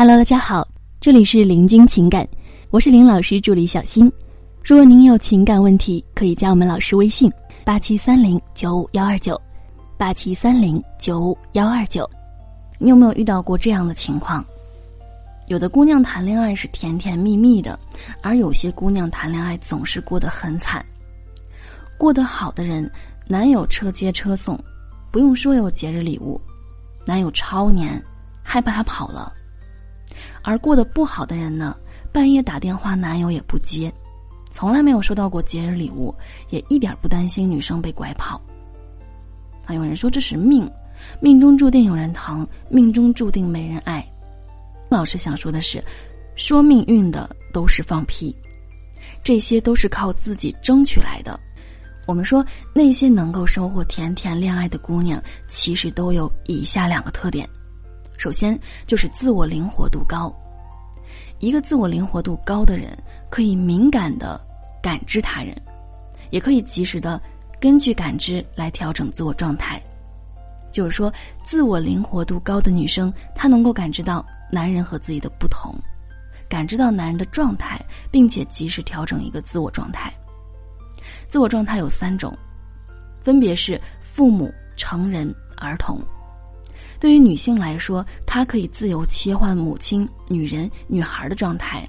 Hello，大家好，这里是林君情感，我是林老师助理小新。如果您有情感问题，可以加我们老师微信：八七三零九五幺二九，八七三零九五幺二九。你有没有遇到过这样的情况？有的姑娘谈恋爱是甜甜蜜蜜的，而有些姑娘谈恋爱总是过得很惨。过得好的人，男友车接车送，不用说有节日礼物，男友超黏，害怕他跑了。而过得不好的人呢，半夜打电话，男友也不接，从来没有收到过节日礼物，也一点不担心女生被拐跑。还有人说这是命，命中注定有人疼，命中注定没人爱。老师想说的是，说命运的都是放屁，这些都是靠自己争取来的。我们说那些能够收获甜甜恋爱的姑娘，其实都有以下两个特点。首先就是自我灵活度高，一个自我灵活度高的人，可以敏感的感知他人，也可以及时的根据感知来调整自我状态。就是说，自我灵活度高的女生，她能够感知到男人和自己的不同，感知到男人的状态，并且及时调整一个自我状态。自我状态有三种，分别是父母、成人、儿童。对于女性来说，她可以自由切换母亲、女人、女孩的状态，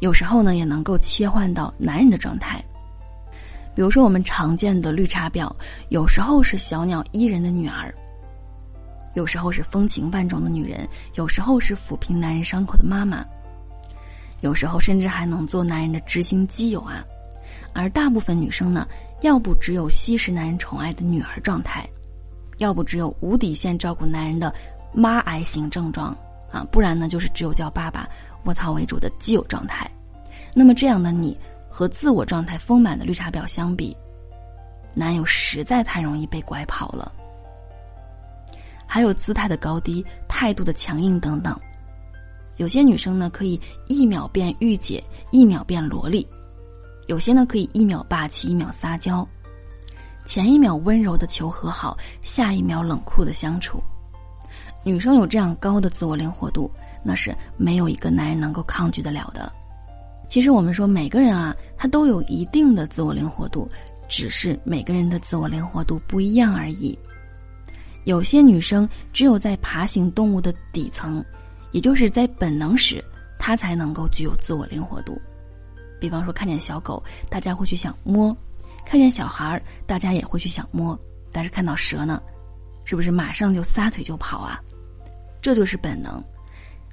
有时候呢也能够切换到男人的状态。比如说我们常见的绿茶婊，有时候是小鸟依人的女儿，有时候是风情万种的女人，有时候是抚平男人伤口的妈妈，有时候甚至还能做男人的知心基友啊。而大部分女生呢，要不只有吸食男人宠爱的女儿状态。要不只有无底线照顾男人的妈癌型症状啊，不然呢就是只有叫爸爸卧槽为主的基友状态。那么这样的你和自我状态丰满的绿茶婊相比，男友实在太容易被拐跑了。还有姿态的高低、态度的强硬等等。有些女生呢可以一秒变御姐，一秒变萝莉；有些呢可以一秒霸气，一秒撒娇。前一秒温柔的求和好，下一秒冷酷的相处。女生有这样高的自我灵活度，那是没有一个男人能够抗拒得了的。其实我们说每个人啊，他都有一定的自我灵活度，只是每个人的自我灵活度不一样而已。有些女生只有在爬行动物的底层，也就是在本能时，她才能够具有自我灵活度。比方说，看见小狗，大家会去想摸。看见小孩儿，大家也会去想摸，但是看到蛇呢，是不是马上就撒腿就跑啊？这就是本能。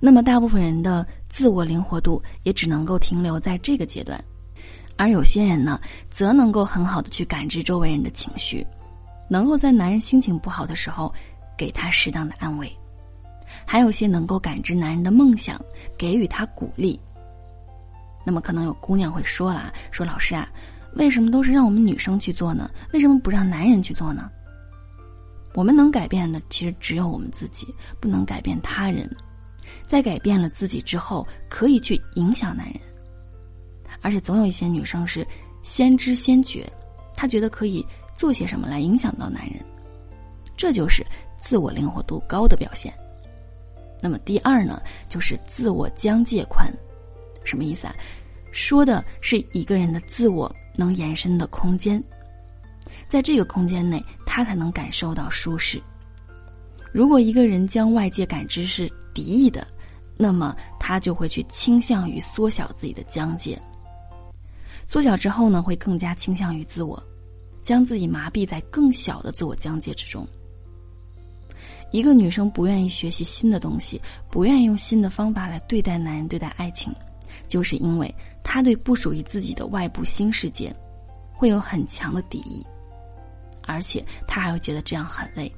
那么大部分人的自我灵活度也只能够停留在这个阶段，而有些人呢，则能够很好的去感知周围人的情绪，能够在男人心情不好的时候给他适当的安慰，还有些能够感知男人的梦想，给予他鼓励。那么可能有姑娘会说了，说老师啊。为什么都是让我们女生去做呢？为什么不让男人去做呢？我们能改变的其实只有我们自己，不能改变他人。在改变了自己之后，可以去影响男人。而且总有一些女生是先知先觉，她觉得可以做些什么来影响到男人，这就是自我灵活度高的表现。那么第二呢，就是自我疆界宽，什么意思啊？说的是一个人的自我。能延伸的空间，在这个空间内，他才能感受到舒适。如果一个人将外界感知是敌意的，那么他就会去倾向于缩小自己的疆界。缩小之后呢，会更加倾向于自我，将自己麻痹在更小的自我疆界之中。一个女生不愿意学习新的东西，不愿意用新的方法来对待男人、对待爱情。就是因为他对不属于自己的外部新世界，会有很强的敌意，而且他还会觉得这样很累，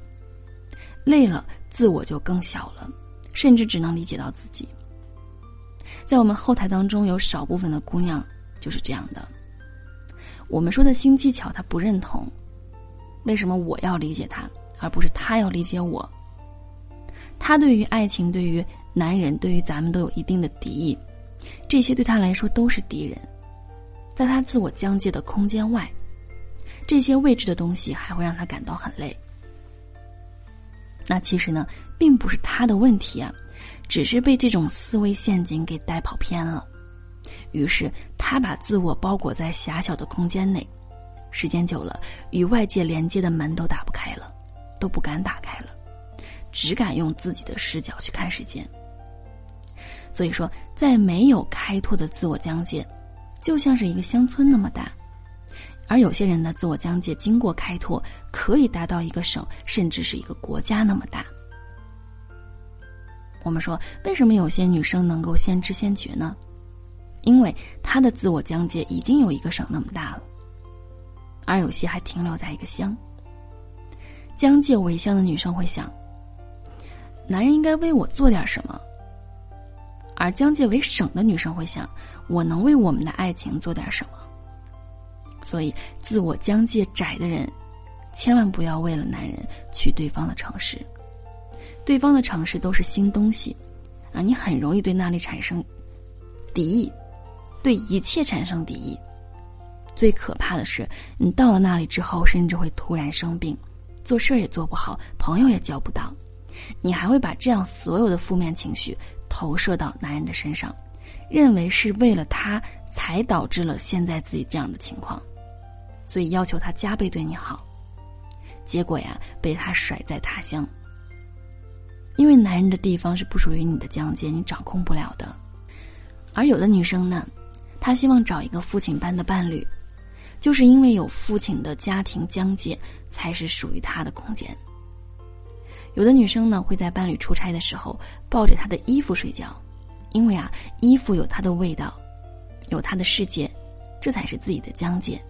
累了自我就更小了，甚至只能理解到自己。在我们后台当中，有少部分的姑娘就是这样的。我们说的新技巧，她不认同，为什么我要理解他，而不是他要理解我？他对于爱情，对于男人，对于咱们都有一定的敌意。这些对他来说都是敌人，在他自我疆界的空间外，这些未知的东西还会让他感到很累。那其实呢，并不是他的问题啊，只是被这种思维陷阱给带跑偏了。于是他把自我包裹在狭小的空间内，时间久了，与外界连接的门都打不开了，都不敢打开了，只敢用自己的视角去看世界。所以说，在没有开拓的自我疆界，就像是一个乡村那么大。而有些人的自我疆界经过开拓，可以达到一个省甚至是一个国家那么大。我们说，为什么有些女生能够先知先觉呢？因为她的自我疆界已经有一个省那么大了，而有些还停留在一个乡。疆界为乡的女生会想，男人应该为我做点什么；而疆界为省的女生会想，我能为我们的爱情做点什么。所以，自我疆界窄的人，千万不要为了男人去对方的城市。对方的城市都是新东西，啊，你很容易对那里产生敌意，对一切产生敌意。最可怕的是，你到了那里之后，甚至会突然生病，做事儿也做不好，朋友也交不到，你还会把这样所有的负面情绪投射到男人的身上，认为是为了他才导致了现在自己这样的情况。所以要求他加倍对你好，结果呀被他甩在他乡。因为男人的地方是不属于你的疆界，你掌控不了的。而有的女生呢，她希望找一个父亲般的伴侣，就是因为有父亲的家庭疆界才是属于她的空间。有的女生呢会在伴侣出差的时候抱着他的衣服睡觉，因为啊衣服有它的味道，有他的世界，这才是自己的疆界。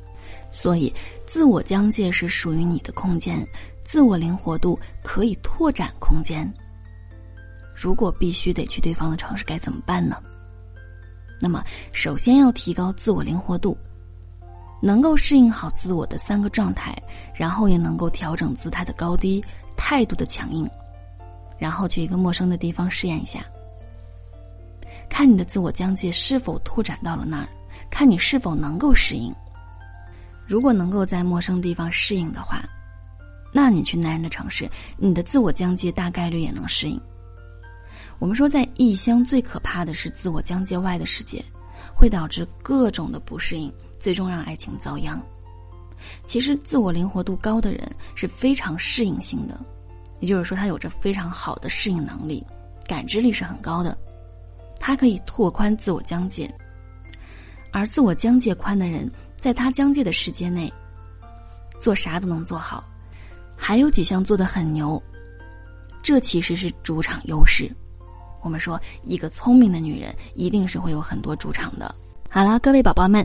所以，自我疆界是属于你的空间，自我灵活度可以拓展空间。如果必须得去对方的城市，该怎么办呢？那么，首先要提高自我灵活度，能够适应好自我的三个状态，然后也能够调整姿态的高低、态度的强硬，然后去一个陌生的地方试验一下，看你的自我疆界是否拓展到了那儿，看你是否能够适应。如果能够在陌生地方适应的话，那你去男人的城市，你的自我疆界大概率也能适应。我们说，在异乡最可怕的是自我疆界外的世界，会导致各种的不适应，最终让爱情遭殃。其实，自我灵活度高的人是非常适应性的，也就是说，他有着非常好的适应能力，感知力是很高的，他可以拓宽自我疆界，而自我疆界宽的人。在他疆界的世界内，做啥都能做好，还有几项做的很牛，这其实是主场优势。我们说，一个聪明的女人一定是会有很多主场的。好了，各位宝宝们，